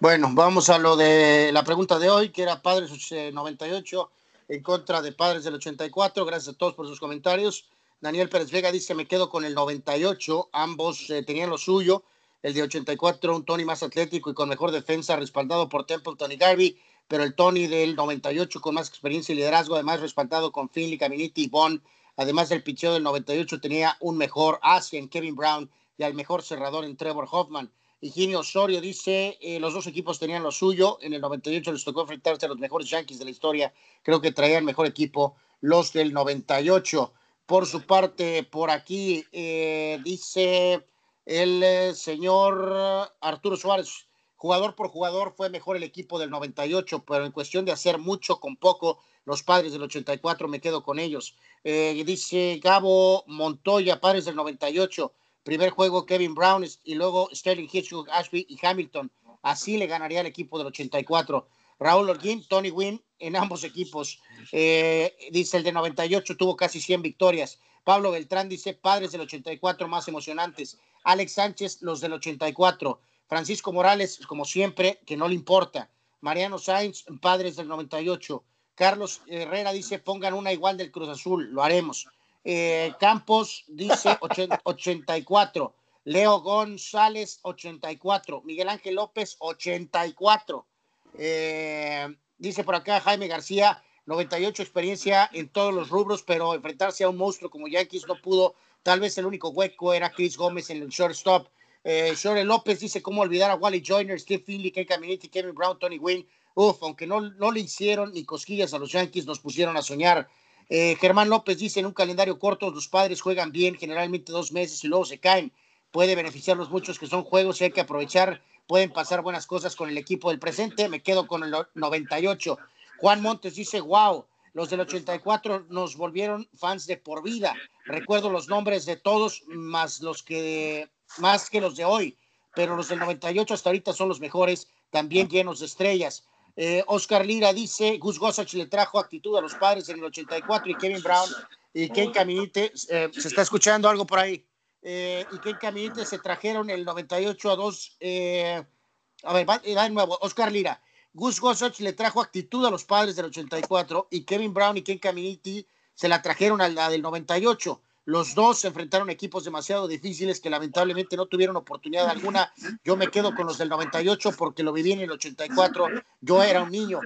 Bueno, vamos a lo de la pregunta de hoy, que era Padres 98 en contra de Padres del 84. Gracias a todos por sus comentarios. Daniel Pérez Vega dice, me quedo con el 98. Ambos eh, tenían lo suyo. El de 84, un Tony más atlético y con mejor defensa, respaldado por Templeton y Garvey, pero el Tony del 98 con más experiencia y liderazgo, además respaldado con Finley, Caminiti y Bond. Además del picheo del 98 tenía un mejor asia en Kevin Brown y al mejor cerrador en Trevor Hoffman. Higinio Osorio dice, eh, los dos equipos tenían lo suyo, en el 98 les tocó enfrentarse a los mejores Yankees de la historia, creo que traían mejor equipo los del 98. Por su parte, por aquí eh, dice el eh, señor Arturo Suárez, jugador por jugador fue mejor el equipo del 98, pero en cuestión de hacer mucho con poco, los padres del 84 me quedo con ellos. dice Gabo Montoya, padres del 98 Primer juego Kevin Brown y luego Sterling Hitchcock, Ashby y Hamilton. Así le ganaría el equipo del 84. Raúl Orguín, Tony Wynn en ambos equipos. Eh, dice el de 98 tuvo casi 100 victorias. Pablo Beltrán dice padres del 84 más emocionantes. Alex Sánchez, los del 84. Francisco Morales, como siempre, que no le importa. Mariano Sainz, padres del 98. Carlos Herrera dice pongan una igual del Cruz Azul, lo haremos. Eh, Campos dice 84. Leo González, 84. Miguel Ángel López, 84. Eh, dice por acá Jaime García, 98 experiencia en todos los rubros, pero enfrentarse a un monstruo como Yankees no pudo. Tal vez el único hueco era Chris Gómez en el shortstop. Eh, Shore López dice cómo olvidar a Wally Joyner, Steve Finley, Ken Caminiti, Kevin Brown, Tony Wynn. Uf, aunque no, no le hicieron ni cosquillas a los Yankees, nos pusieron a soñar. Eh, Germán López dice, en un calendario corto los padres juegan bien, generalmente dos meses y luego se caen. Puede beneficiar los muchos que son juegos y hay que aprovechar. Pueden pasar buenas cosas con el equipo del presente. Me quedo con el 98. Juan Montes dice, wow, los del 84 nos volvieron fans de por vida. Recuerdo los nombres de todos, más los que más que los de hoy, pero los del 98 hasta ahorita son los mejores, también llenos de estrellas. Eh, Oscar Lira dice, Gus Gossach le trajo actitud a los padres en el 84 y Kevin Brown y Ken Caminite, eh, se está escuchando algo por ahí, eh, y Ken Caminite se trajeron el 98 a 2, a ver, va, de nuevo, Oscar Lira, Gus Gossach le trajo actitud a los padres del 84 y Kevin Brown y Ken Caminiti se la trajeron a la del 98. Los dos se enfrentaron equipos demasiado difíciles que lamentablemente no tuvieron oportunidad alguna. Yo me quedo con los del 98 porque lo viví en el 84. Yo era un niño.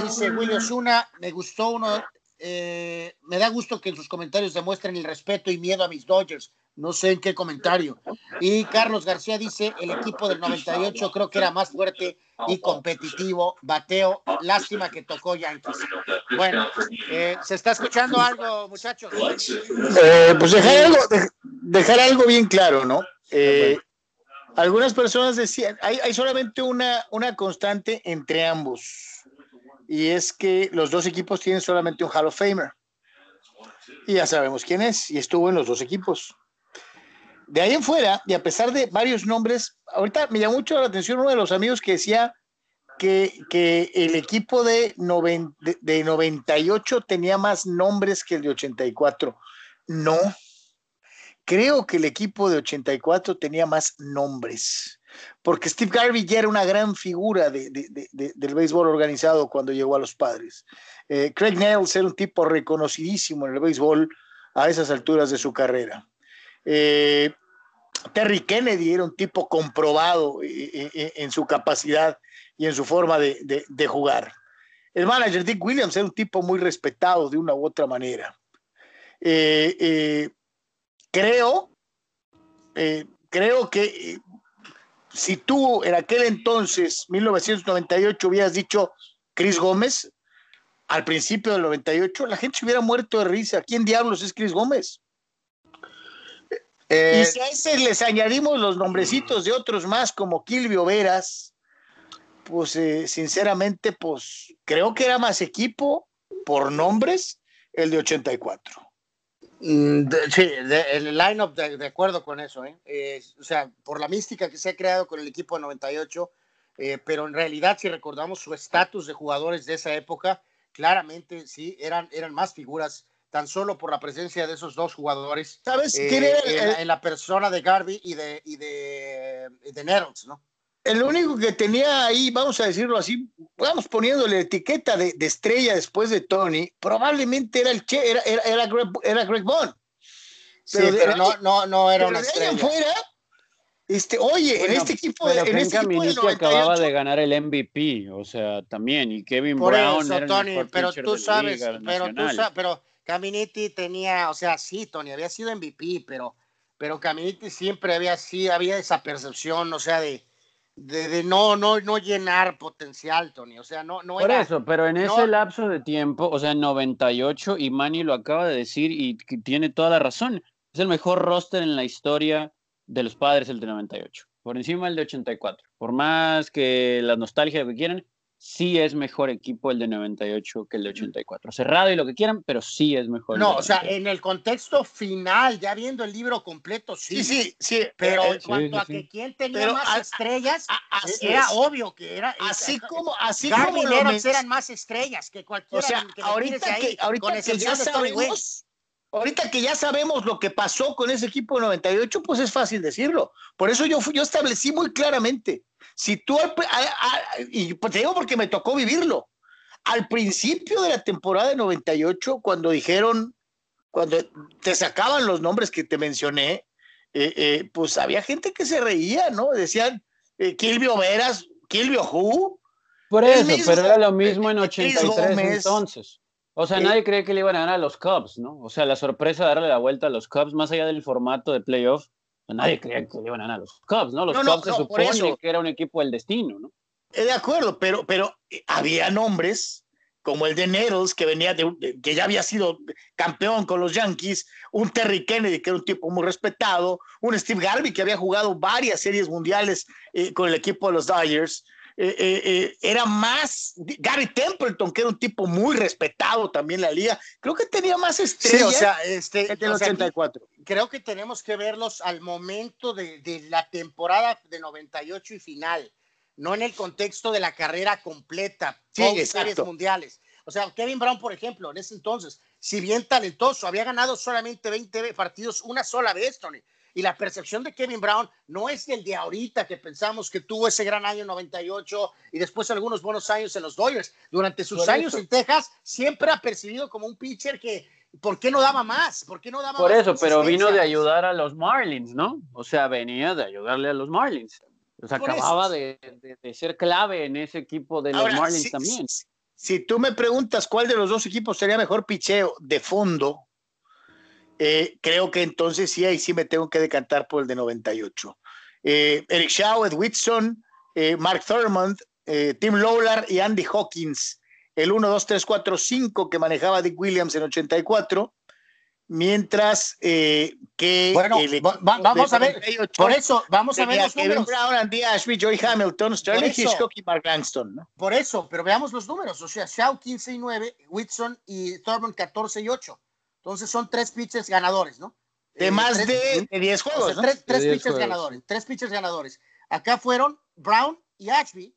Dice Willy Osuna, me gustó uno, eh, me da gusto que en sus comentarios demuestren el respeto y miedo a mis Dodgers. No sé en qué comentario. Y Carlos García dice, el equipo del 98 creo que era más fuerte y competitivo. Bateo, lástima que tocó Yankees. Bueno, eh, ¿se está escuchando algo, muchachos? Eh, pues dejar algo, dejar algo bien claro, ¿no? Eh, algunas personas decían, hay, hay solamente una, una constante entre ambos, y es que los dos equipos tienen solamente un Hall of Famer. Y ya sabemos quién es, y estuvo en los dos equipos de ahí en fuera, y a pesar de varios nombres, ahorita me llamó mucho la atención uno de los amigos que decía que, que el equipo de, de, 98 tenía más nombres que el de 84. No, creo que el equipo de 84 tenía más nombres, porque Steve Garvey ya era una gran figura de, del béisbol organizado cuando llegó a los padres. Eh, Craig Nails era un tipo reconocidísimo en el béisbol a esas alturas de su carrera. Eh, Terry Kennedy era un tipo comprobado eh, en su capacidad y en su forma de, jugar. El manager Dick Williams era un tipo muy respetado de una u otra manera. creo, creo que si tú en aquel entonces, 1998, hubieras dicho Chris Gómez, al principio del 98, la gente se hubiera muerto de risa. ¿Quién diablos es Chris Gómez? y eh, si a ese les añadimos los nombrecitos de otros más, como Kilvio Veras, pues eh, sinceramente, pues creo que era más equipo por nombres el de 84. Mm, sí, el line-up de, acuerdo con eso, ¿eh? o sea, por la mística que se ha creado con el equipo de 98, pero en realidad, si recordamos su estatus de jugadores de esa época, claramente sí, eran, eran más figuras tan solo por la presencia de esos dos jugadores. ¿Sabes eh, en, la persona de Garvey y de, y de, de Nettles, ¿no? El único que tenía ahí, vamos a decirlo así, vamos poniéndole etiqueta de, estrella después de Tony, probablemente era el che, era, era, Greg, era Greg Bond. Sí, pero, no, no, no era una estrella. Fuera, este, oye, en este equipo pero en este equipo acababa de ganar el MVP, o sea, también, y Kevin Brown era Tony, el pero tú sabes, pero tú sabes, pero Caminiti tenía, o sea, sí, Tony, había sido MVP, pero, pero Caminiti siempre había sido, había esa percepción, o sea, de, de, no, no, no llenar potencial, Tony, o sea, no, no Por eso, pero en ese lapso de tiempo, o sea, en 98, y Manny lo acaba de decir y tiene toda la razón, es el mejor roster en la historia de los padres el de 98, por encima del de 84. Por más que la nostalgia que quieran, sí es mejor equipo el de 98 que el de 84. Cerrado y lo que quieran, pero sí es mejor. No, o sea, en el contexto final, ya viendo el libro completo, sí. Sí, sí, Pero en cuanto a que quién tenía más estrellas, era obvio que era. Así como, así como los eran más estrellas que cualquiera. O sea, ahorita que, ahorita que ya sabemos ahorita que ya sabemos lo que pasó con ese equipo de 98, pues es fácil decirlo. Por eso yo, yo establecí muy claramente, si tú, y pues te digo porque me tocó vivirlo, al principio de la temporada de 98, cuando dijeron, cuando te sacaban los nombres que te mencioné, eh, eh, pues había gente que se reía, ¿no? Decían, eh, Kilvio Veras, Kilvio Who. Por eso, pero era lo mismo en 83 entonces. O sea, nadie cree que le iban a ganar a los Cubs, ¿no? O sea, la sorpresa de darle la vuelta a los Cubs, más allá del formato de playoff, pues nadie creía que le iban a ganar a los Cubs, ¿no? Los Cubs se supone que era un equipo del destino, ¿no? De acuerdo, pero, pero eh, había nombres como el de Nettles, que venía de, que ya había sido campeón con los Yankees, un Terry Kennedy, que era un tipo muy respetado, un Steve Garvey, que había jugado varias series mundiales eh, con el equipo de los Dodgers, eh, eh, eh, era más Gary Templeton, que era un tipo muy respetado también en la liga. Creo que tenía más estrellas. o sea, este, el 84. creo que tenemos que verlos al momento de, de, la temporada de 98 y final, no en el contexto de la carrera completa, sí, series mundiales. O sea, Kevin Brown, por ejemplo, en ese entonces, si bien talentoso, había ganado solamente 20 partidos una sola vez, Tony y la percepción de Kevin Brown no es el de ahorita que pensamos que tuvo ese gran año 98 y después algunos buenos años en los Dodgers. Durante sus años en Texas siempre ha percibido como un pitcher que ¿por qué no daba más? ¿Por qué no daba Por eso, pero vino de ayudar a los Marlins, ¿no? O sea, venía de ayudarle a los Marlins. O sea, acababa de, ser clave en ese equipo de los Marlins también. Si, si, tú me preguntas cuál de los dos equipos sería mejor picheo de fondo, eh, creo que entonces sí, ahí sí me tengo que decantar por el de 98. Eh, Eric Shaw, Ed Whitson, eh, Mark Thurmond, Tim Lawler y Andy Hawkins. El 1, 2, 3, 4, 5 que manejaba Dick Williams en 84. Mientras que. Bueno, vamos a ver. por eso, vamos a ver los números. Brown, Andy Ashby, Hamilton, Sterling Hitchcock y Mark Langston. ¿no? Por eso, pero veamos los números. O sea, Shaw 15 y 9, Whitson y Thurmond 14 y 8. Entonces son tres pitchers ganadores, ¿no? De eh, más de 10 juegos. Tres, pitchers ganadores, tres pitchers ganadores. Acá fueron Brown y Ashby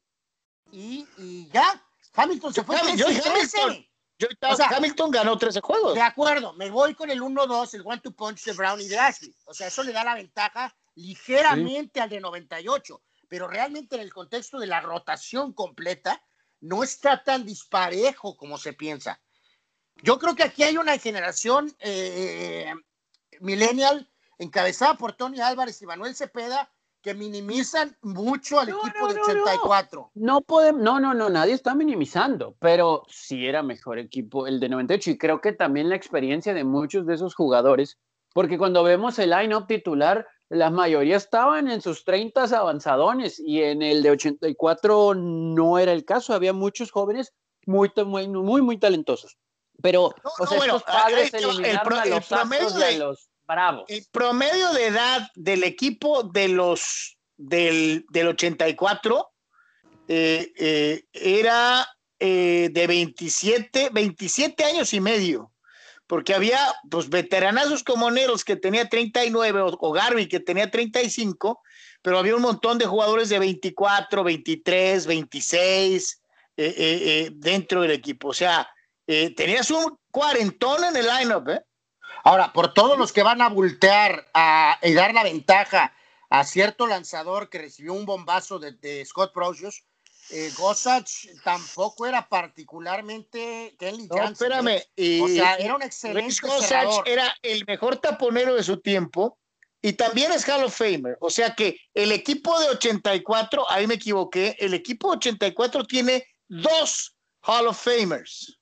y, ya. Hamilton se fue. Hamilton, Hamilton ganó 13 juegos. De acuerdo, me voy con el 1-2, el one-two punch de Brown y de Ashby. O sea, eso le da la ventaja ligeramente al de 98, pero realmente en el contexto de la rotación completa no está tan disparejo como se piensa. Yo creo que aquí hay una generación eh, millennial encabezada por Tony Álvarez y Manuel Cepeda que minimizan mucho al equipo de 84. No, podemos, no, no, no, nadie está minimizando, pero sí era mejor equipo el de 98 y creo que también la experiencia de muchos de esos jugadores, porque cuando vemos el line-up titular, la mayoría estaban en sus 30 avanzadones y en el de 84 no era el caso, había muchos jóvenes muy, muy, muy, muy talentosos. Pero o sea, estos padres el, eliminaron el, promedio de, los bravos. El promedio de edad del equipo de los del, del 84 eh, eh, era eh, de 27, 27 años y medio. Porque había pues veteranazos como Neros que tenía 39 o, o Garvey que tenía 35, pero había un montón de jugadores de 24, 23, 26 dentro del equipo. O sea, eh, tenías un cuarentón en el lineup, ¿eh? Ahora, por todos los que van a voltear a, y dar la ventaja a cierto lanzador que recibió un bombazo de, Scott Procius, eh, tampoco era particularmente Kenley no, espérame. ¿eh? o sea, era un excelente era el mejor taponero de su tiempo y también es Hall of Famer. O sea que el equipo de 84, ahí me equivoqué, el equipo de 84 tiene dos Hall of Famers,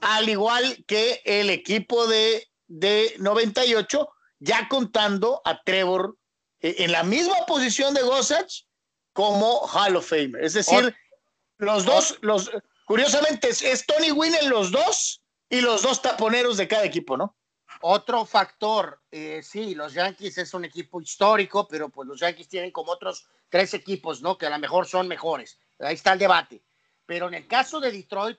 al igual que el equipo de, de 98, ya contando a Trevor eh, en la misma posición de Gossage como Hall of Famer. Es decir, los dos, los, curiosamente es, Tony Wynn en los dos y los dos taponeros de cada equipo, ¿no? Otro factor, eh, sí, los Yankees es un equipo histórico, pero pues los Yankees tienen como otros tres equipos, ¿no? Que a lo mejor son mejores. Ahí está el debate. Pero en el caso de Detroit,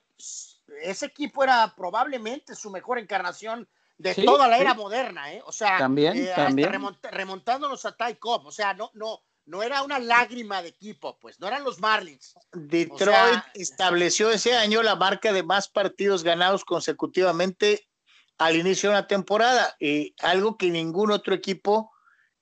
ese equipo era probablemente su mejor encarnación de toda la era moderna, ¿eh? O sea, también, eh, también. remontándonos a Ty Cobb, o sea, no, no, no era una lágrima de equipo, pues, no eran los Marlins. Detroit estableció ese año la marca de más partidos ganados consecutivamente al inicio de una temporada, eh, algo que ningún otro equipo,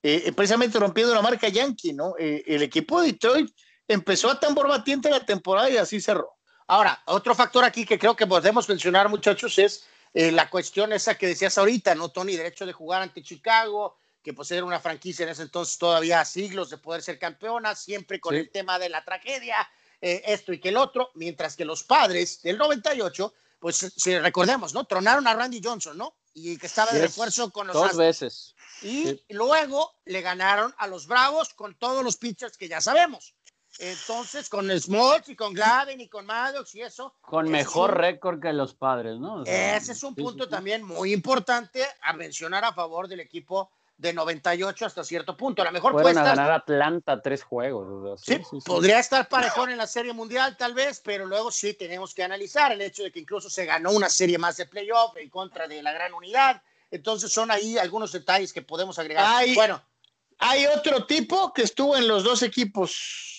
eh, precisamente rompiendo la marca Yankee, ¿no? el equipo de Detroit empezó a tambor batiente la temporada y así cerró. Ahora, otro factor aquí que creo que podemos mencionar, muchachos, es eh, la cuestión esa que decías ahorita, ¿no, Tony? Derecho de jugar ante Chicago, que pues era una franquicia en ese entonces todavía siglos de poder ser campeona, siempre con el tema de la tragedia, eh, esto y que el otro, mientras que los padres del 98, pues si recordemos, ¿no? Tronaron a Randy Johnson, ¿no? Y que estaba de refuerzo con los Dos veces. Y luego le ganaron a los Bravos con todos los pitchers que ya sabemos. Entonces, con Smoltz y con Glavin y con Maddox y eso. Con mejor récord que los padres, ¿no? ese es un punto también muy importante a mencionar a favor del equipo de 98 hasta cierto punto. A lo mejor puede ganar Atlanta tres juegos. sí, podría estar parejón en la Serie Mundial tal vez, pero luego sí tenemos que analizar el hecho de que incluso se ganó una serie más de playoff en contra de la gran unidad. Entonces son ahí algunos detalles que podemos agregar. Hay, bueno, hay otro tipo que estuvo en los dos equipos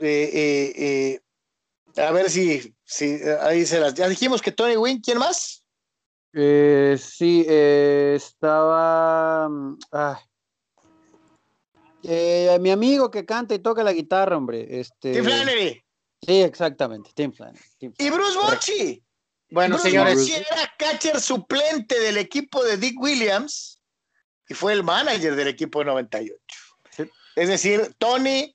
eh, eh, a ver si, si ahí se las. Ya dijimos que Tony Wynn, ¿quién más? Eh, sí, estaba. Mm, mi amigo que canta y toca la guitarra, hombre. Este... Tim Flannery. Sí, exactamente, Tim Flannery. Y Bruce Bochy. Bueno, señores. Bochy era catcher suplente del equipo de Dick Williams y fue el manager del equipo de 98. Es decir, Tony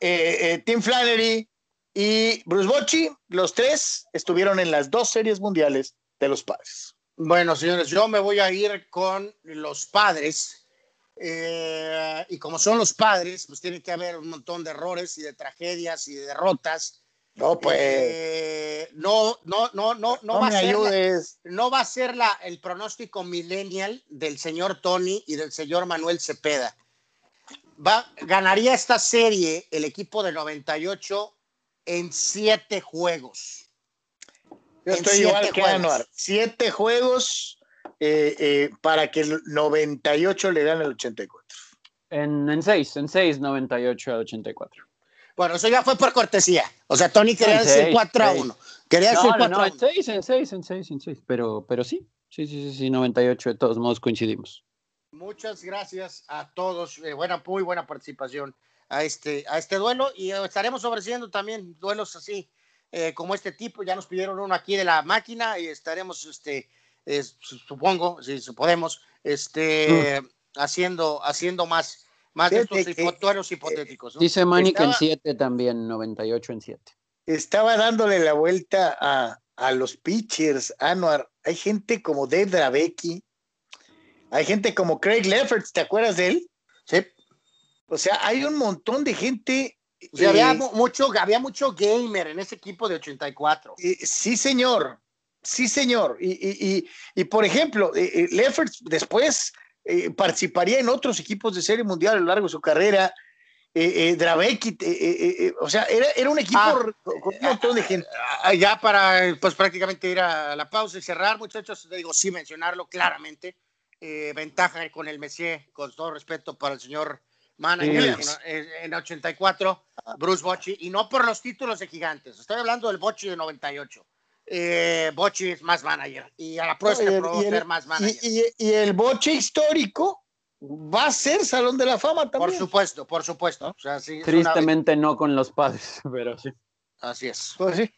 eh, eh, Tim Flannery y Bruce Bochy, los tres estuvieron en las dos series mundiales de los padres. Bueno, señores, yo me voy a ir con los padres. Eh, y como son los padres, pues tiene que haber un montón de errores y de tragedias y de derrotas. No, pues. no, no, no, no, no, va a ser no va a ser la, el pronóstico millennial del señor Tony y del señor Manuel Cepeda ganaría esta serie el equipo de 98 en siete juegos. Yo estoy igual que Anuar. Siete juegos eh, eh, para que el 98 le gane el 84. En, en seis, en seis, 98 al 84. Bueno, eso ya fue por cortesía. O sea, Tony quería decir 4 a 1. Quería decir 4 no, en 6, en 6, en 6, en 6. Pero, pero sí, sí, sí, sí, 98 de todos modos coincidimos. Muchas gracias a todos. Eh, buena, muy buena participación a este, a este duelo y eh, estaremos ofreciendo también duelos así eh, como este tipo. Ya nos pidieron uno aquí de la máquina y estaremos, este, supongo, si podemos, este, mm. haciendo, haciendo más, más de estos duelos hipotéticos. Dice Manny que en 7 también, 98 en 7. Estaba dándole la vuelta a, a los pitchers, Anuar. Hay gente como Dave Dravecki, hay gente como Craig Lefferts, ¿te acuerdas de él? Sí. O sea, hay un montón de gente. había, eh, mucho, había mucho gamer en ese equipo de 84. sí, señor. Sí, señor. Y, por ejemplo, eh, eh, Lefferts después participaría en otros equipos de serie mundial a lo largo de su carrera. Eh, Dravecki, o sea, era, un equipo ah, con un montón de gente. Ah, ya para, pues prácticamente ir a la pausa y cerrar, muchachos, digo, sí mencionarlo claramente eh, ventaja con el Messier, con todo respeto para el señor manager en, 84, Bruce Bocci, y no por los títulos de gigantes, estoy hablando del Bocci de 98. Eh, Bocci es más manager y a la prueba ser más manager. Y, el Bocci histórico va a ser Salón de la Fama también. Por supuesto, por supuesto. O sea, sí, es una- Tristemente no con los padres, pero sí. Así es. Pues sí.